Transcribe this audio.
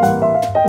Música